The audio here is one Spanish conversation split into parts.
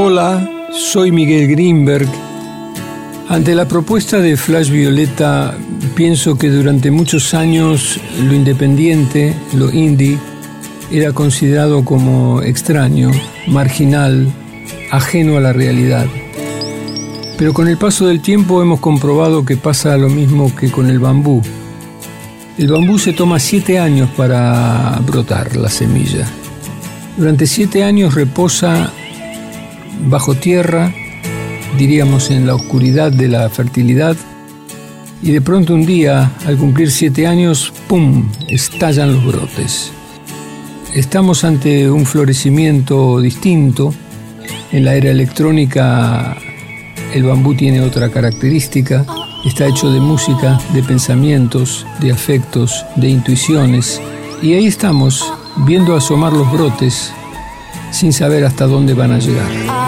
Hola, soy Miguel Greenberg. Ante la propuesta de Flash Violeta, pienso que durante muchos años lo independiente, lo indie, era considerado como extraño, marginal, ajeno a la realidad. Pero con el paso del tiempo hemos comprobado que pasa lo mismo que con el bambú. El bambú se toma siete años para brotar la semilla. Durante siete años reposa bajo tierra, diríamos en la oscuridad de la fertilidad, y de pronto un día, al cumplir siete años, ¡pum!, estallan los brotes. Estamos ante un florecimiento distinto. En la era electrónica el bambú tiene otra característica. Está hecho de música, de pensamientos, de afectos, de intuiciones. Y ahí estamos, viendo asomar los brotes, sin saber hasta dónde van a llegar.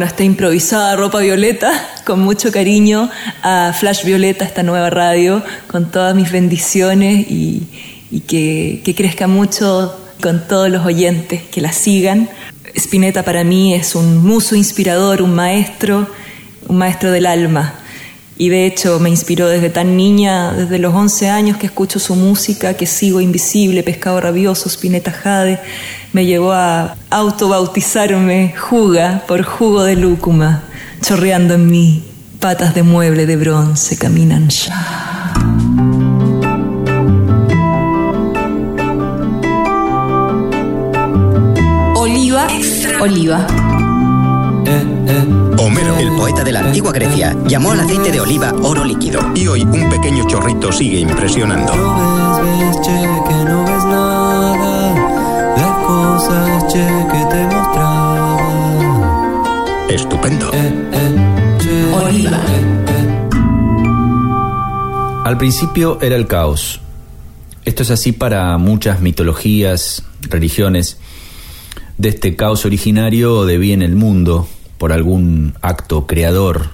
Bueno, está improvisada ropa violeta, con mucho cariño a Flash Violeta, esta nueva radio, con todas mis bendiciones y, que, que crezca mucho con todos los oyentes, que la sigan. Spinetta para mí es un muso inspirador, un maestro, un maestro del alma. Y de hecho me inspiró desde tan niña, desde los 11 años que escucho su música, que sigo invisible, pescado rabioso, Spinetta Jade, me llevó a autobautizarme Juga por jugo de lúcuma, chorreando en mí, patas de mueble de bronce caminan ya. Oliva. Homero, el poeta de la antigua Grecia, llamó al aceite de oliva oro líquido. Y hoy un pequeño chorrito sigue impresionando. Estupendo. Oliva. Al principio era el caos. Esto es así para muchas mitologías, religiones de este caos originario en el mundo por algún acto creador.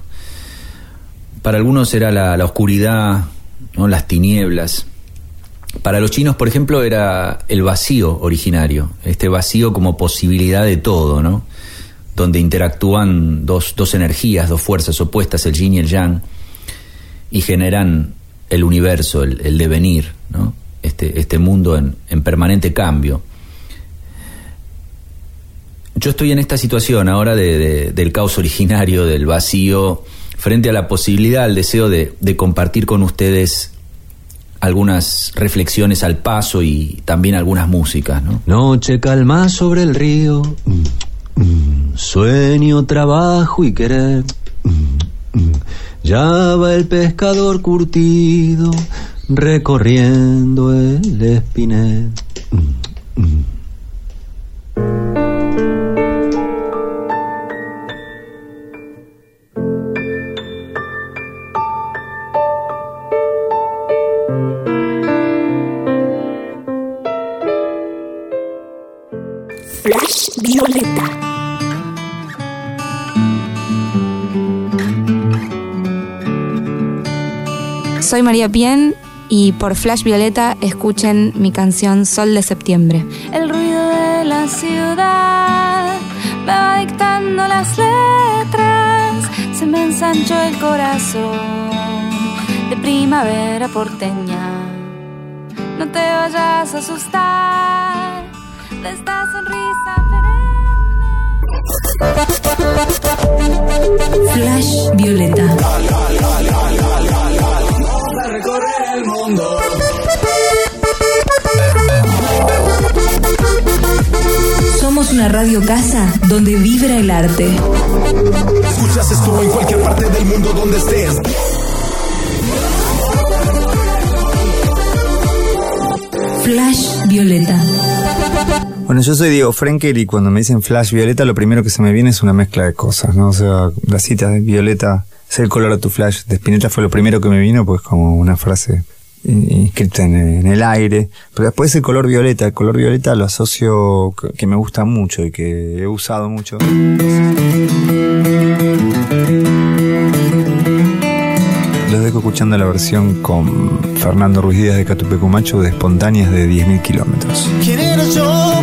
Para algunos era la, oscuridad, ¿no? las tinieblas. Para los chinos, por ejemplo, era el vacío originario, este vacío como posibilidad de todo, ¿no? donde interactúan dos, dos energías, dos fuerzas opuestas, el yin y el yang, y generan el universo, el, devenir, ¿no? este, este mundo en, en permanente cambio yo estoy en esta situación ahora del caos originario, del vacío, frente a la posibilidad, al deseo de, compartir con ustedes algunas reflexiones al paso y también algunas músicas, ¿no? Noche calma sobre el río, sueño, trabajo y querer. Ya va el pescador curtido recorriendo el espinet. Soy María Pien y por Flash Violeta escuchen mi canción Sol de Septiembre. El ruido de la ciudad me va dictando las letras, se me ensanchó el corazón de primavera porteña. No te vayas a asustar de esta sonrisa Flash Violeta. Somos una radio casa donde vibra el arte. Escuchas esto en cualquier parte del mundo donde estés. Flash Violeta. Bueno, yo soy Diego Frenkel y cuando me dicen Flash Violeta, lo primero que se me viene es una mezcla de cosas, ¿no? O sea, la cita de Violeta, es el color a tu flash de Spinetta fue lo primero que me vino, pues como una frase inscrita en, el aire. Pero después el color violeta, el color violeta lo asocio que, me gusta mucho y que he usado mucho. Los dejo escuchando la versión con Fernando Ruiz Díaz de Catupecumacho de Espontáneas de 10.000 kilómetros. ¿Quién yo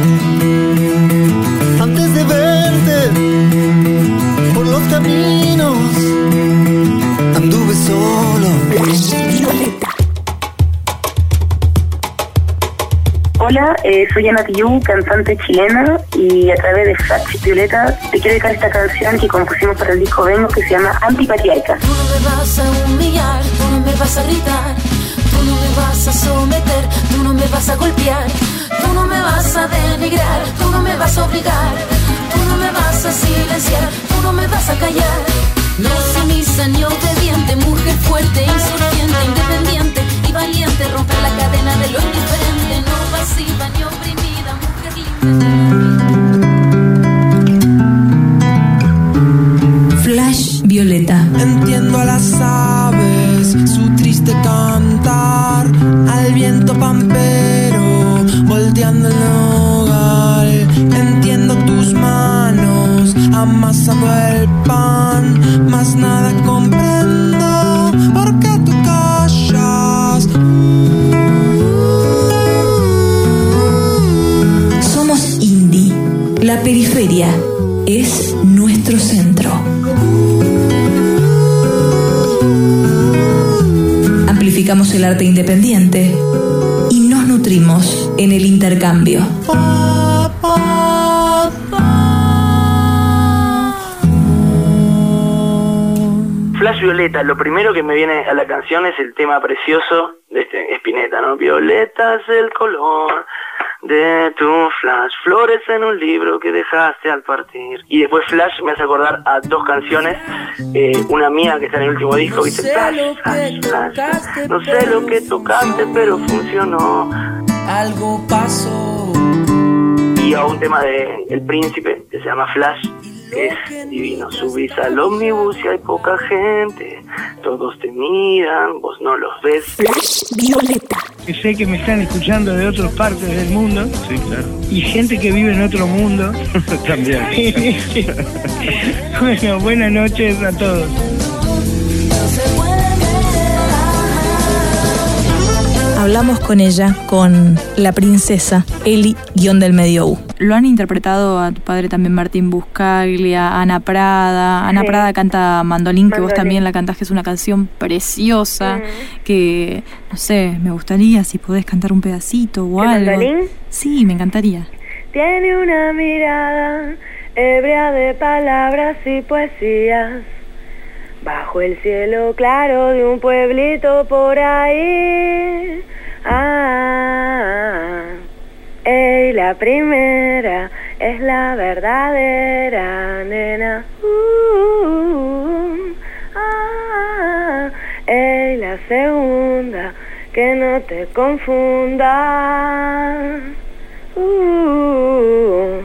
Eh, soy Ana Tiyu, cantante chilena, y a través de Flash Violeta te quiero dedicar esta canción que compusimos para el disco Vengo que se llama Antipatiaica. Tú no me vas a humillar, tú no me vas a gritar, tú no me vas a someter, tú no me vas a golpear, tú no me vas a denigrar, tú no me vas a obligar, tú no me vas a silenciar, tú no me vas a callar. No sumisa ni obediente, mujer fuerte, insurgente, independiente y valiente, romper la cadena de lo indiferente, amasando el pan, más nada comprendo, porque tú callas. Somos indie. La periferia es nuestro centro. Amplificamos el arte independiente y nos nutrimos en el intercambio. Flash Violeta, lo primero que me viene a la canción es el tema precioso de este Spinetta, ¿no? Violeta es el color de tu flash, flores en un libro que dejaste al partir. Y después Flash me hace acordar a dos canciones, eh, una mía que está en el último disco, dice Flash, Flash, Flash. No sé lo que tocaste, pero funcionó. Algo pasó. Y a un tema de El Príncipe, que se llama Flash, es divino. Subís al ómnibus y hay poca gente, todos te miran, vos no los ves. Flash Violeta. Sé que me están escuchando de otras partes del mundo. Sí, claro. Y gente que vive en otro mundo. También. bueno, buenas noches a todos. Hablamos con ella, con la princesa Eli guion del medio U. Lo han interpretado a tu padre también Martín Buscaglia, Ana Prada. Ana Sí. Prada canta Mandolín, que vos también la cantás, que es una canción preciosa, que, no sé, me gustaría si podés cantar un pedacito o ¿De algo. Mandolín? Sí, me encantaría. Tiene una mirada ebria de palabras y poesías. Bajo el cielo claro de un pueblito por ahí. Ah, ey, la primera es la verdadera nena. Uh, ah, ey, la segunda que no te confunda. Uh,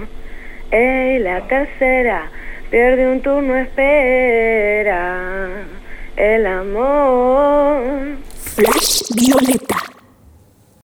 ey, la tercera pierde un turno, espera el amor. Flash Violeta.